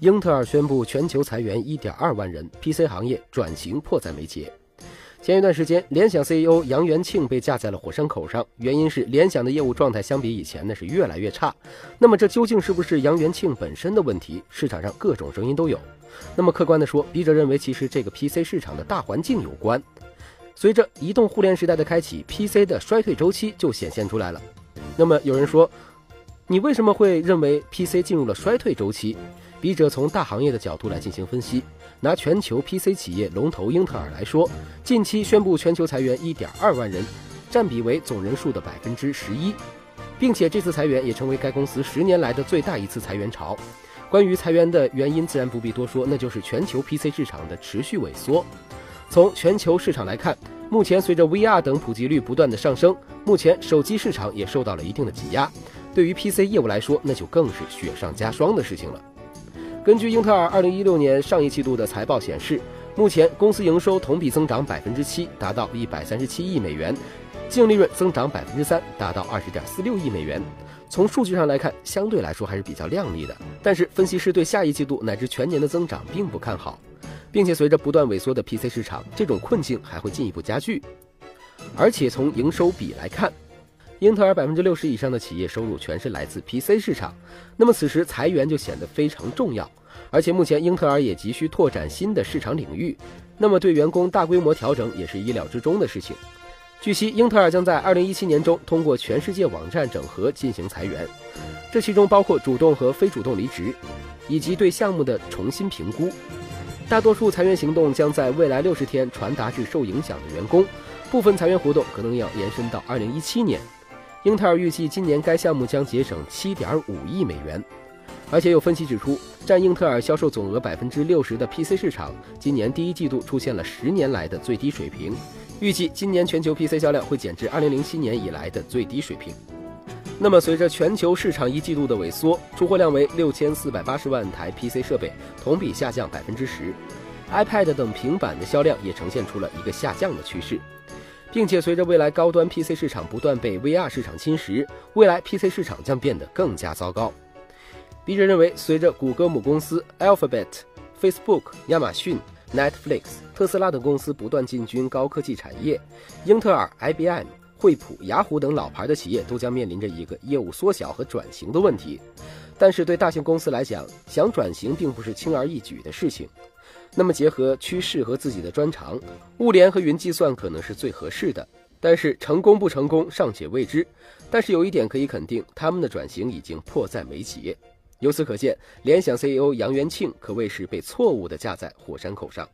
英特尔宣布全球裁员1.2万人，PC 行业转型迫在眉睫。前一段时间，联想 CEO 杨元庆被架在了火山口上，原因是联想的业务状态相比以前呢是越来越差。那么这究竟是不是杨元庆本身的问题？市场上各种声音都有。那么客观的说，笔者认为其实这个 PC 市场的大环境有关。随着移动互联时代的开启，PC 的衰退周期就显现出来了。那么有人说，你为什么会认为 PC 进入了衰退周期？笔者从大行业的角度来进行分析。拿全球 PC 企业龙头英特尔来说，近期宣布全球裁员1.2万人，占比为总人数的百分之十一，并且这次裁员也成为该公司十年来的最大一次裁员潮。关于裁员的原因，自然不必多说，那就是全球 PC 市场的持续萎缩。从全球市场来看，目前随着 VR 等普及率不断的上升，目前手机市场也受到了一定的挤压。对于 PC 业务来说，那就更是雪上加霜的事情了。根据英特尔二零一六年上一季度的财报显示，目前公司营收同比增长百分之七，达到一百三十七亿美元，净利润增长百分之三，达到二十点四六亿美元。从数据上来看，相对来说还是比较靓丽的。但是，分析师对下一季度乃至全年的增长并不看好，并且随着不断萎缩的 PC 市场，这种困境还会进一步加剧。而且从营收比来看，英特尔百分之六十以上的企业收入全是来自 PC 市场，那么此时裁员就显得非常重要。而且目前英特尔也急需拓展新的市场领域，那么对员工大规模调整也是意料之中的事情。据悉，英特尔将在二零一七年中通过全世界网站整合进行裁员，这其中包括主动和非主动离职，以及对项目的重新评估。大多数裁员行动将在未来六十天传达至受影响的员工，部分裁员活动可能要延伸到二零一七年。英特尔预计今年该项目将节省七点五亿美元，而且有分析指出，占英特尔销售总额百分之六十的 PC 市场，今年第一季度出现了十年来的最低水平，预计今年全球 PC 销量会减至二零零七年以来的最低水平。那么，随着全球市场一季度的萎缩，出货量为六千四百八十万台 PC 设备，同比下降百分之十，iPad 等平板的销量也呈现出了一个下降的趋势。并且随着未来高端 PC 市场不断被 VR 市场侵蚀，未来 PC 市场将变得更加糟糕。笔者认为，随着谷歌母公司 Alphabet、Facebook、亚马逊、Netflix、特斯拉等公司不断进军高科技产业，英特尔、IBM、惠普、雅虎等老牌的企业都将面临着一个业务缩小和转型的问题。但是对大型公司来讲，想转型并不是轻而易举的事情。那么结合趋势和自己的专长，物联和云计算可能是最合适的。但是成功不成功尚且未知。但是有一点可以肯定，他们的转型已经迫在眉睫。由此可见，联想 CEO 杨元庆可谓是被错误的架在火山口上。